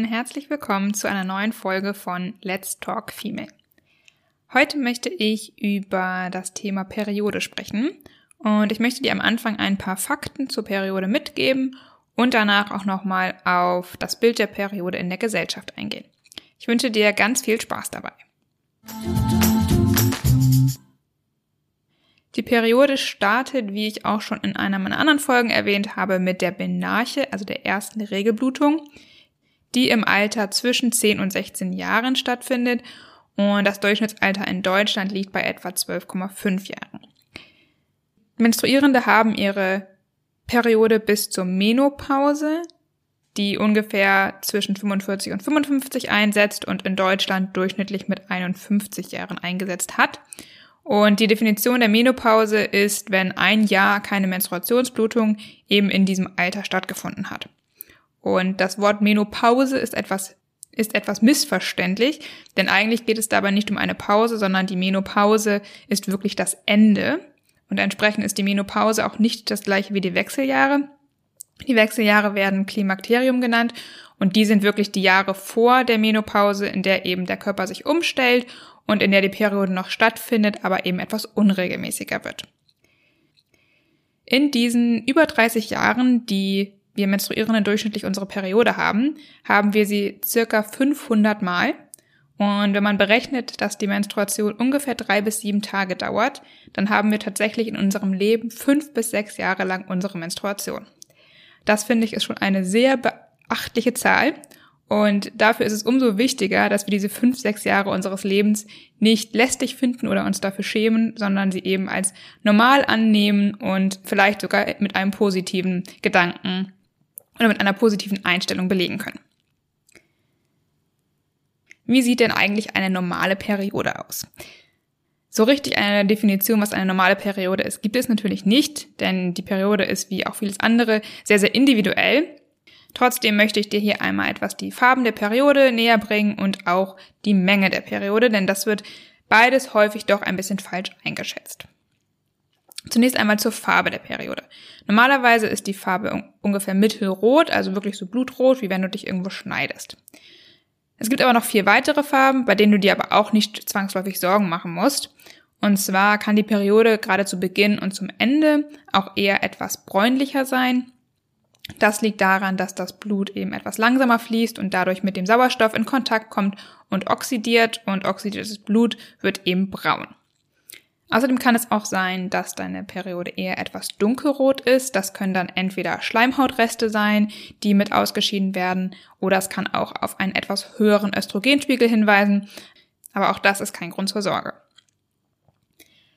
Und herzlich willkommen zu einer neuen Folge von Let's Talk Female. Heute möchte ich über das Thema Periode sprechen und ich möchte dir am Anfang ein paar Fakten zur Periode mitgeben und danach auch nochmal auf das Bild der Periode in der Gesellschaft eingehen. Ich wünsche dir ganz viel Spaß dabei. Die Periode startet, wie ich auch schon in einer meiner anderen Folgen erwähnt habe, mit der Benarche, also der ersten Regelblutung, die im Alter zwischen 10 und 16 Jahren stattfindet und das Durchschnittsalter in Deutschland liegt bei etwa 12,5 Jahren. Menstruierende haben ihre Periode bis zur Menopause, die ungefähr zwischen 45 und 55 einsetzt und in Deutschland durchschnittlich mit 51 Jahren eingesetzt hat. Und die Definition der Menopause ist, wenn ein Jahr keine Menstruationsblutung eben in diesem Alter stattgefunden hat. Und das Wort Menopause ist etwas, ist etwas missverständlich, denn eigentlich geht es dabei nicht um eine Pause, sondern die Menopause ist wirklich das Ende. Und entsprechend ist die Menopause auch nicht das gleiche wie die Wechseljahre. Die Wechseljahre werden Klimakterium genannt und die sind wirklich die Jahre vor der Menopause, in der eben der Körper sich umstellt und in der die Periode noch stattfindet, aber eben etwas unregelmäßiger wird. In diesen über 30 Jahren, die wir Menstruierenden durchschnittlich unsere Periode haben, haben wir sie circa 500 Mal. Und wenn man berechnet, dass die Menstruation ungefähr drei bis sieben Tage dauert, dann haben wir tatsächlich in unserem Leben fünf bis sechs Jahre lang unsere Menstruation. Das finde ich ist schon eine sehr beachtliche Zahl und dafür ist es umso wichtiger, dass wir diese fünf, sechs Jahre unseres Lebens nicht lästig finden oder uns dafür schämen, sondern sie eben als normal annehmen und vielleicht sogar mit einem positiven Gedanken oder mit einer positiven Einstellung belegen können. Wie sieht denn eigentlich eine normale Periode aus? So richtig eine Definition, was eine normale Periode ist, gibt es natürlich nicht, denn die Periode ist wie auch vieles andere sehr, sehr individuell Trotzdem möchte ich dir hier einmal etwas die Farben der Periode näher bringen und auch die Menge der Periode, denn das wird beides häufig doch ein bisschen falsch eingeschätzt. Zunächst einmal zur Farbe der Periode. Normalerweise ist die Farbe ungefähr mittelrot, also wirklich so blutrot, wie wenn du dich irgendwo schneidest. Es gibt aber noch vier weitere Farben, bei denen du dir aber auch nicht zwangsläufig Sorgen machen musst. Und zwar kann die Periode gerade zu Beginn und zum Ende auch eher etwas bräunlicher sein das liegt daran, dass das Blut eben etwas langsamer fließt und dadurch mit dem Sauerstoff in Kontakt kommt und oxidiert und oxidiertes Blut wird eben braun. Außerdem kann es auch sein, dass deine Periode eher etwas dunkelrot ist. Das können dann entweder Schleimhautreste sein, die mit ausgeschieden werden, oder es kann auch auf einen etwas höheren Östrogenspiegel hinweisen. Aber auch das ist kein Grund zur Sorge.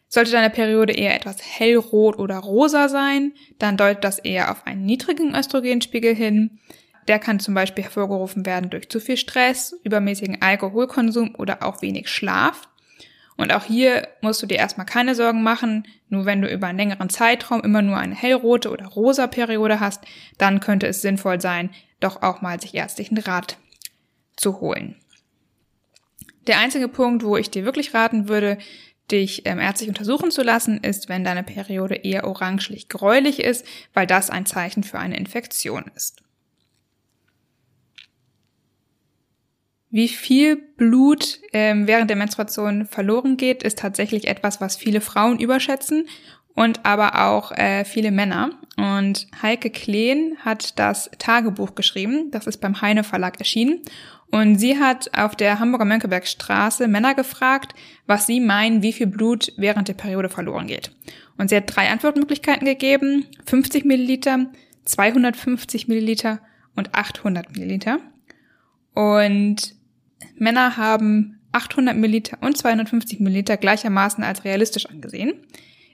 Sollte deine Periode eher etwas hellrot oder rosa sein, dann deutet das eher auf einen niedrigen Östrogenspiegel hin. Der kann zum Beispiel hervorgerufen werden durch zu viel Stress, übermäßigen Alkoholkonsum oder auch wenig Schlaf. Und auch hier musst du dir erstmal keine Sorgen machen. Nur wenn du über einen längeren Zeitraum immer nur eine hellrote oder rosa Periode hast, dann könnte es sinnvoll sein, doch auch mal sich ärztlichen Rat zu holen. Der einzige Punkt, wo ich dir wirklich raten würde, dich ähm, ärztlich untersuchen zu lassen, ist, wenn deine Periode eher orangelich gräulich ist, weil das ein Zeichen für eine Infektion ist. Wie viel Blut ähm, während der Menstruation verloren geht, ist tatsächlich etwas, was viele Frauen überschätzen und aber auch äh, viele Männer. Und Heike Kleen hat das Tagebuch geschrieben, das ist beim Heine Verlag erschienen und sie hat auf der Hamburger Mönckebergstraße Männer gefragt, was sie meinen, wie viel Blut während der Periode verloren geht. Und sie hat drei Antwortmöglichkeiten gegeben. 50 Milliliter, 250 Milliliter und 800 Milliliter. Und Männer haben 800 Milliliter und 250 Milliliter gleichermaßen als realistisch angesehen.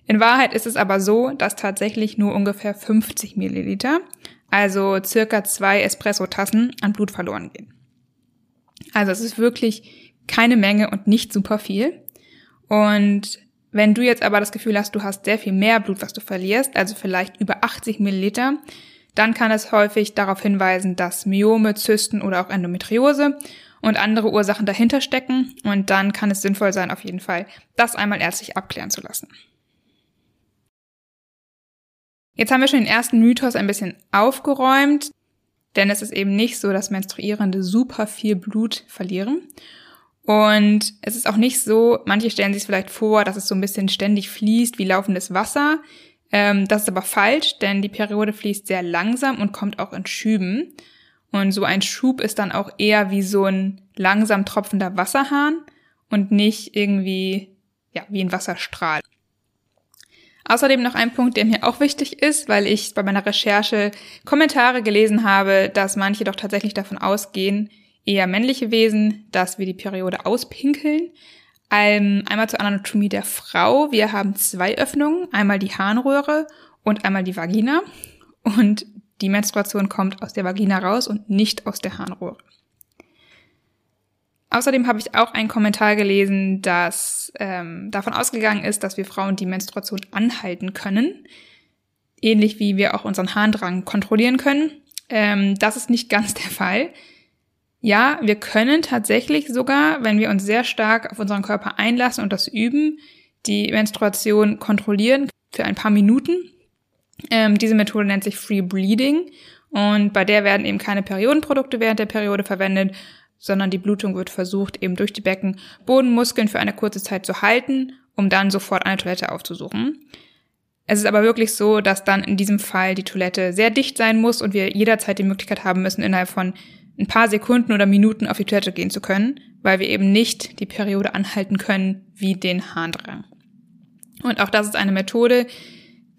In Wahrheit ist es aber so, dass tatsächlich nur ungefähr 50 Milliliter, also circa zwei Espresso-Tassen an Blut verloren gehen. Also es ist wirklich keine Menge und nicht super viel. Und wenn du jetzt aber das Gefühl hast, du hast sehr viel mehr Blut, was du verlierst, also vielleicht über 80 Milliliter, dann kann es häufig darauf hinweisen, dass Myome, Zysten oder auch Endometriose und andere Ursachen dahinter stecken. Und dann kann es sinnvoll sein, auf jeden Fall, das einmal ärztlich abklären zu lassen. Jetzt haben wir schon den ersten Mythos ein bisschen aufgeräumt, denn es ist eben nicht so, dass Menstruierende super viel Blut verlieren. Und es ist auch nicht so, manche stellen sich vielleicht vor, dass es so ein bisschen ständig fließt wie laufendes Wasser. Ähm, das ist aber falsch, denn die Periode fließt sehr langsam und kommt auch in Schüben. Und so ein Schub ist dann auch eher wie so ein langsam tropfender Wasserhahn und nicht irgendwie, ja, wie ein Wasserstrahl. Außerdem noch ein Punkt, der mir auch wichtig ist, weil ich bei meiner Recherche Kommentare gelesen habe, dass manche doch tatsächlich davon ausgehen, eher männliche Wesen, dass wir die Periode auspinkeln. Ähm, einmal zur Anatomie der Frau. Wir haben zwei Öffnungen, einmal die Harnröhre und einmal die Vagina. Und die Menstruation kommt aus der Vagina raus und nicht aus der Harnröhre. Außerdem habe ich auch einen Kommentar gelesen, dass ähm, davon ausgegangen ist, dass wir Frauen die Menstruation anhalten können, ähnlich wie wir auch unseren Harndrang kontrollieren können. Ähm, das ist nicht ganz der Fall. Ja, wir können tatsächlich sogar, wenn wir uns sehr stark auf unseren Körper einlassen und das üben, die Menstruation kontrollieren für ein paar Minuten. Ähm, diese Methode nennt sich Free Bleeding und bei der werden eben keine Periodenprodukte während der Periode verwendet, sondern die Blutung wird versucht, eben durch die Beckenbodenmuskeln für eine kurze Zeit zu halten, um dann sofort eine Toilette aufzusuchen. Es ist aber wirklich so, dass dann in diesem Fall die Toilette sehr dicht sein muss und wir jederzeit die Möglichkeit haben müssen, innerhalb von ein paar Sekunden oder Minuten auf die Toilette gehen zu können, weil wir eben nicht die Periode anhalten können wie den Harndrang. Und auch das ist eine Methode,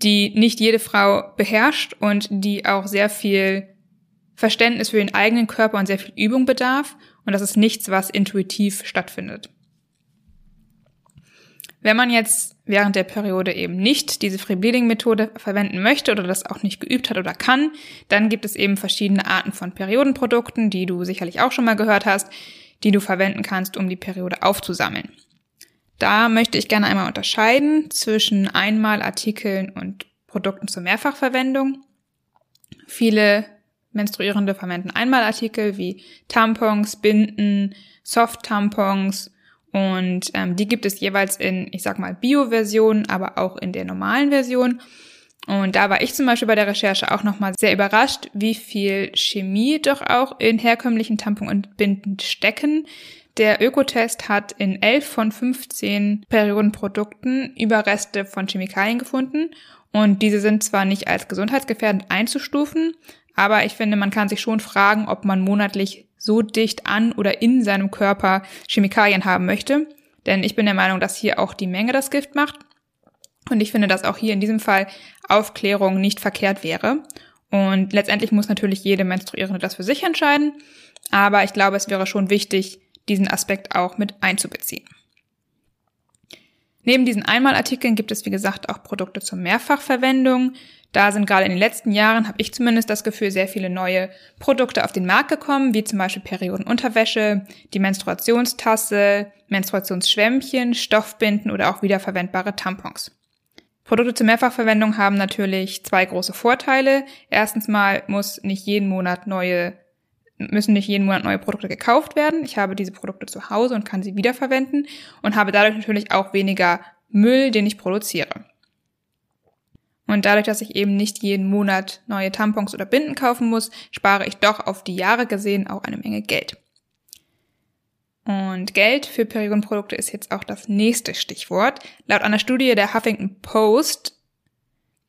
die nicht jede Frau beherrscht und die auch sehr viel Verständnis für den eigenen Körper und sehr viel Übung bedarf. Und das ist nichts, was intuitiv stattfindet. Wenn man jetzt während der Periode eben nicht diese Free Bleeding Methode verwenden möchte oder das auch nicht geübt hat oder kann, dann gibt es eben verschiedene Arten von Periodenprodukten, die du sicherlich auch schon mal gehört hast, die du verwenden kannst, um die Periode aufzusammeln. Da möchte ich gerne einmal unterscheiden zwischen Einmalartikeln und Produkten zur Mehrfachverwendung. Viele Menstruierende verwenden Einmalartikel wie Tampons, Binden, Soft-Tampons und ähm, die gibt es jeweils in, ich sag mal, Bio-Version, aber auch in der normalen Version. Und da war ich zum Beispiel bei der Recherche auch nochmal sehr überrascht, wie viel Chemie doch auch in herkömmlichen Tampon und Binden stecken. Der Ökotest hat in 11 von 15 Periodenprodukten Überreste von Chemikalien gefunden und diese sind zwar nicht als gesundheitsgefährdend einzustufen, aber ich finde, man kann sich schon fragen, ob man monatlich so dicht an oder in seinem Körper Chemikalien haben möchte. Denn ich bin der Meinung, dass hier auch die Menge das Gift macht. Und ich finde, dass auch hier in diesem Fall Aufklärung nicht verkehrt wäre. Und letztendlich muss natürlich jede Menstruierende das für sich entscheiden. Aber ich glaube, es wäre schon wichtig, diesen Aspekt auch mit einzubeziehen. Neben diesen Einmalartikeln gibt es, wie gesagt, auch Produkte zur Mehrfachverwendung. Da sind gerade in den letzten Jahren, habe ich zumindest das Gefühl, sehr viele neue Produkte auf den Markt gekommen, wie zum Beispiel Periodenunterwäsche, die Menstruationstasse, Menstruationsschwämmchen, Stoffbinden oder auch wiederverwendbare Tampons. Produkte zur Mehrfachverwendung haben natürlich zwei große Vorteile. Erstens mal muss nicht jeden Monat neue müssen nicht jeden Monat neue Produkte gekauft werden. Ich habe diese Produkte zu Hause und kann sie wiederverwenden und habe dadurch natürlich auch weniger Müll, den ich produziere. Und dadurch, dass ich eben nicht jeden Monat neue Tampons oder Binden kaufen muss, spare ich doch auf die Jahre gesehen auch eine Menge Geld. Und Geld für Periodenprodukte ist jetzt auch das nächste Stichwort. Laut einer Studie der Huffington Post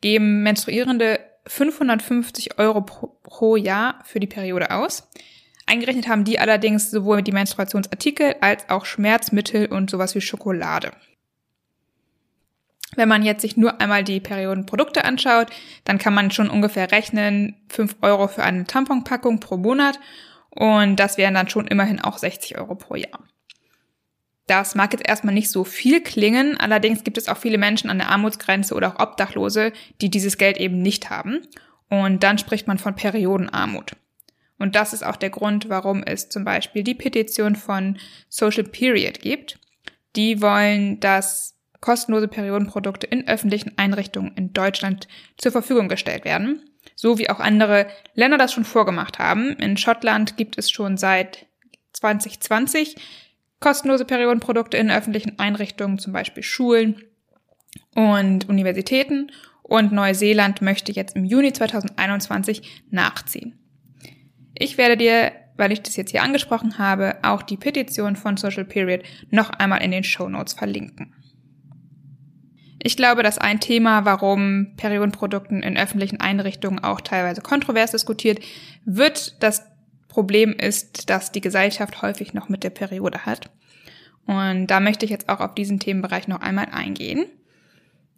geben Menstruierende 550 Euro pro, Jahr für die Periode aus. Eingerechnet haben die allerdings sowohl die Menstruationsartikel als auch Schmerzmittel und sowas wie Schokolade. Wenn man jetzt sich nur einmal die Periodenprodukte anschaut, dann kann man schon ungefähr rechnen, 5 Euro für eine Tamponpackung pro Monat und das wären dann schon immerhin auch 60 Euro pro Jahr. Das mag jetzt erstmal nicht so viel klingen, allerdings gibt es auch viele Menschen an der Armutsgrenze oder auch Obdachlose, die dieses Geld eben nicht haben. Und dann spricht man von Periodenarmut. Und das ist auch der Grund, warum es zum Beispiel die Petition von Social Period gibt. Die wollen, dass kostenlose Periodenprodukte in öffentlichen Einrichtungen in Deutschland zur Verfügung gestellt werden, so wie auch andere Länder das schon vorgemacht haben. In Schottland gibt es schon seit 2020 kostenlose Periodenprodukte in öffentlichen Einrichtungen, zum Beispiel Schulen und Universitäten. Und Neuseeland möchte jetzt im Juni 2021 nachziehen. Ich werde dir, weil ich das jetzt hier angesprochen habe, auch die Petition von Social Period noch einmal in den Show Notes verlinken. Ich glaube, dass ein Thema, warum Periodenprodukten in öffentlichen Einrichtungen auch teilweise kontrovers diskutiert wird, das Problem ist, dass die Gesellschaft häufig noch mit der Periode hat. Und da möchte ich jetzt auch auf diesen Themenbereich noch einmal eingehen.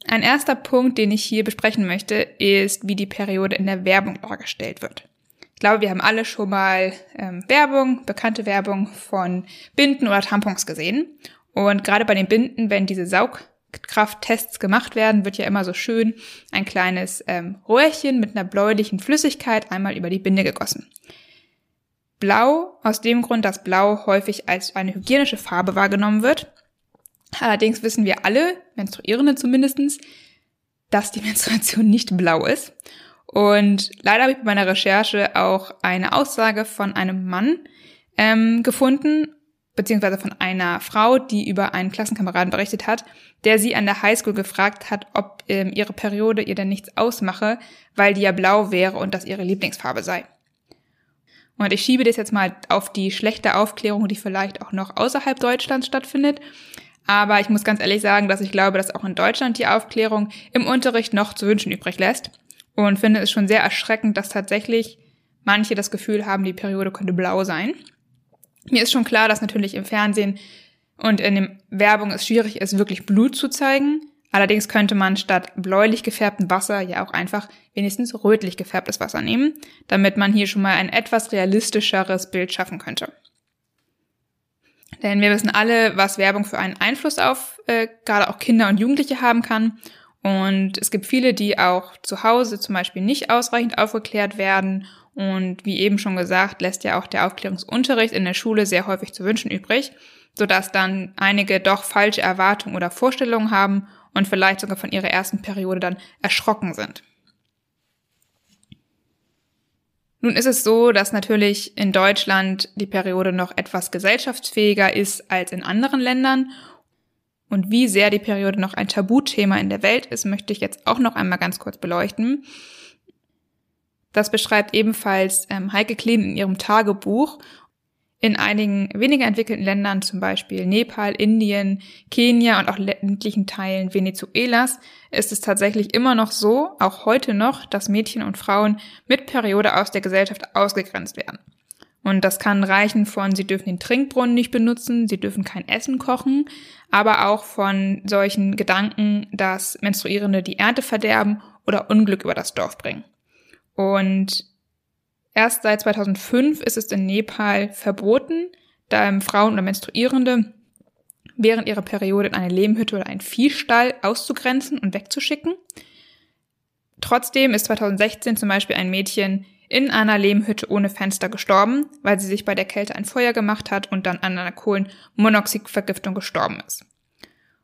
Ein erster Punkt, den ich hier besprechen möchte, ist, wie die Periode in der Werbung dargestellt wird. Ich glaube, wir haben alle schon mal ähm, Werbung, bekannte Werbung von Binden oder Tampons gesehen. Und gerade bei den Binden, wenn diese Saug Krafttests gemacht werden, wird ja immer so schön ein kleines ähm, Röhrchen mit einer bläulichen Flüssigkeit einmal über die Binde gegossen. Blau aus dem Grund, dass Blau häufig als eine hygienische Farbe wahrgenommen wird. Allerdings wissen wir alle, Menstruierende zumindestens, dass die Menstruation nicht blau ist. Und leider habe ich bei meiner Recherche auch eine Aussage von einem Mann ähm, gefunden, beziehungsweise von einer Frau, die über einen Klassenkameraden berichtet hat, der sie an der Highschool gefragt hat, ob ähm, ihre Periode ihr denn nichts ausmache, weil die ja blau wäre und das ihre Lieblingsfarbe sei. Und ich schiebe das jetzt mal auf die schlechte Aufklärung, die vielleicht auch noch außerhalb Deutschlands stattfindet. Aber ich muss ganz ehrlich sagen, dass ich glaube, dass auch in Deutschland die Aufklärung im Unterricht noch zu wünschen übrig lässt. Und finde es schon sehr erschreckend, dass tatsächlich manche das Gefühl haben, die Periode könnte blau sein. Mir ist schon klar, dass natürlich im Fernsehen und in der Werbung es schwierig ist, wirklich Blut zu zeigen. Allerdings könnte man statt bläulich gefärbtem Wasser ja auch einfach wenigstens rötlich gefärbtes Wasser nehmen, damit man hier schon mal ein etwas realistischeres Bild schaffen könnte. Denn wir wissen alle, was Werbung für einen Einfluss auf äh, gerade auch Kinder und Jugendliche haben kann. Und es gibt viele, die auch zu Hause zum Beispiel nicht ausreichend aufgeklärt werden und wie eben schon gesagt, lässt ja auch der Aufklärungsunterricht in der Schule sehr häufig zu wünschen übrig, sodass dann einige doch falsche Erwartungen oder Vorstellungen haben und vielleicht sogar von ihrer ersten Periode dann erschrocken sind. Nun ist es so, dass natürlich in Deutschland die Periode noch etwas gesellschaftsfähiger ist als in anderen Ländern. Und wie sehr die Periode noch ein Tabuthema in der Welt ist, möchte ich jetzt auch noch einmal ganz kurz beleuchten. Das beschreibt ebenfalls ähm, Heike Kleen in ihrem Tagebuch. In einigen weniger entwickelten Ländern, zum Beispiel Nepal, Indien, Kenia und auch ländlichen Teilen Venezuelas, ist es tatsächlich immer noch so, auch heute noch, dass Mädchen und Frauen mit Periode aus der Gesellschaft ausgegrenzt werden. Und das kann reichen von, sie dürfen den Trinkbrunnen nicht benutzen, sie dürfen kein Essen kochen, aber auch von solchen Gedanken, dass Menstruierende die Ernte verderben oder Unglück über das Dorf bringen. Und erst seit 2005 ist es in Nepal verboten, da Frauen oder Menstruierende während ihrer Periode in eine Lehmhütte oder einen Viehstall auszugrenzen und wegzuschicken. Trotzdem ist 2016 zum Beispiel ein Mädchen in einer Lehmhütte ohne Fenster gestorben, weil sie sich bei der Kälte ein Feuer gemacht hat und dann an einer Kohlenmonoxidvergiftung gestorben ist.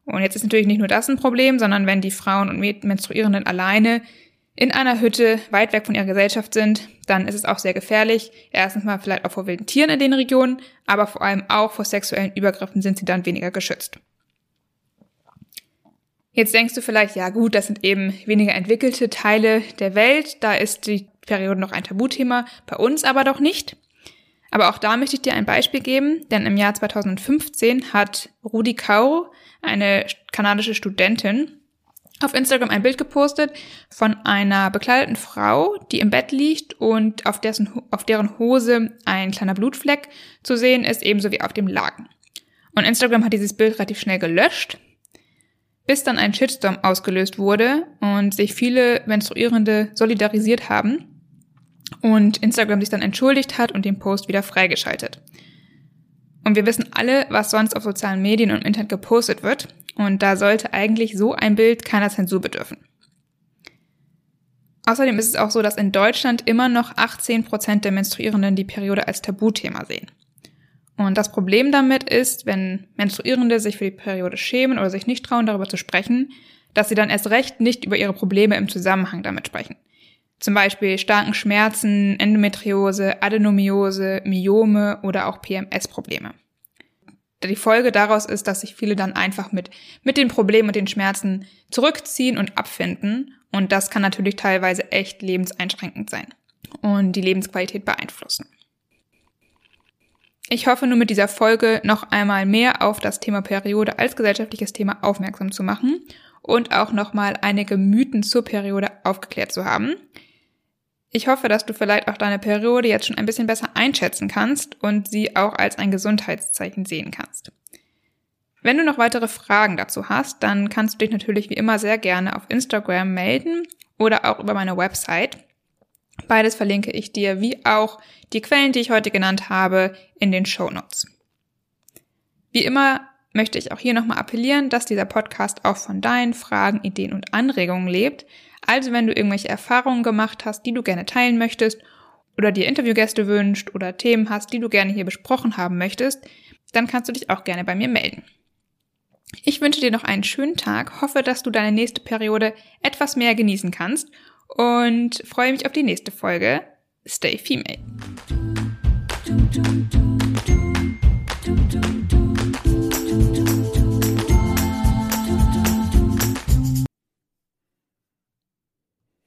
Und jetzt ist natürlich nicht nur das ein Problem, sondern wenn die Frauen und Menstruierenden alleine in einer Hütte weit weg von ihrer Gesellschaft sind, dann ist es auch sehr gefährlich. Erstens mal vielleicht auch vor wilden Tieren in den Regionen, aber vor allem auch vor sexuellen Übergriffen sind sie dann weniger geschützt. Jetzt denkst du vielleicht, ja gut, das sind eben weniger entwickelte Teile der Welt, da ist die Periode noch ein Tabuthema, bei uns aber doch nicht. Aber auch da möchte ich dir ein Beispiel geben, denn im Jahr 2015 hat Rudi Kaur, eine kanadische Studentin, auf Instagram ein Bild gepostet von einer bekleideten Frau, die im Bett liegt und auf, dessen, auf deren Hose ein kleiner Blutfleck zu sehen ist, ebenso wie auf dem Laken. Und Instagram hat dieses Bild relativ schnell gelöscht, bis dann ein Shitstorm ausgelöst wurde und sich viele Menstruierende solidarisiert haben und Instagram sich dann entschuldigt hat und den Post wieder freigeschaltet. Und wir wissen alle, was sonst auf sozialen Medien und Internet gepostet wird. Und da sollte eigentlich so ein Bild keiner Zensur bedürfen. Außerdem ist es auch so, dass in Deutschland immer noch 18 Prozent der Menstruierenden die Periode als Tabuthema sehen. Und das Problem damit ist, wenn Menstruierende sich für die Periode schämen oder sich nicht trauen, darüber zu sprechen, dass sie dann erst recht nicht über ihre Probleme im Zusammenhang damit sprechen. Zum Beispiel starken Schmerzen, Endometriose, Adenomiose, Myome oder auch PMS-Probleme. Die Folge daraus ist, dass sich viele dann einfach mit, mit den Problemen und den Schmerzen zurückziehen und abfinden. Und das kann natürlich teilweise echt lebenseinschränkend sein und die Lebensqualität beeinflussen. Ich hoffe nur mit dieser Folge noch einmal mehr auf das Thema Periode als gesellschaftliches Thema aufmerksam zu machen und auch nochmal einige Mythen zur Periode aufgeklärt zu haben. Ich hoffe, dass du vielleicht auch deine Periode jetzt schon ein bisschen besser einschätzen kannst und sie auch als ein Gesundheitszeichen sehen kannst. Wenn du noch weitere Fragen dazu hast, dann kannst du dich natürlich wie immer sehr gerne auf Instagram melden oder auch über meine Website. Beides verlinke ich dir, wie auch die Quellen, die ich heute genannt habe, in den Show Notes. Wie immer möchte ich auch hier nochmal appellieren, dass dieser Podcast auch von deinen Fragen, Ideen und Anregungen lebt. Also wenn du irgendwelche Erfahrungen gemacht hast, die du gerne teilen möchtest oder dir Interviewgäste wünscht oder Themen hast, die du gerne hier besprochen haben möchtest, dann kannst du dich auch gerne bei mir melden. Ich wünsche dir noch einen schönen Tag, hoffe, dass du deine nächste Periode etwas mehr genießen kannst und freue mich auf die nächste Folge. Stay Female.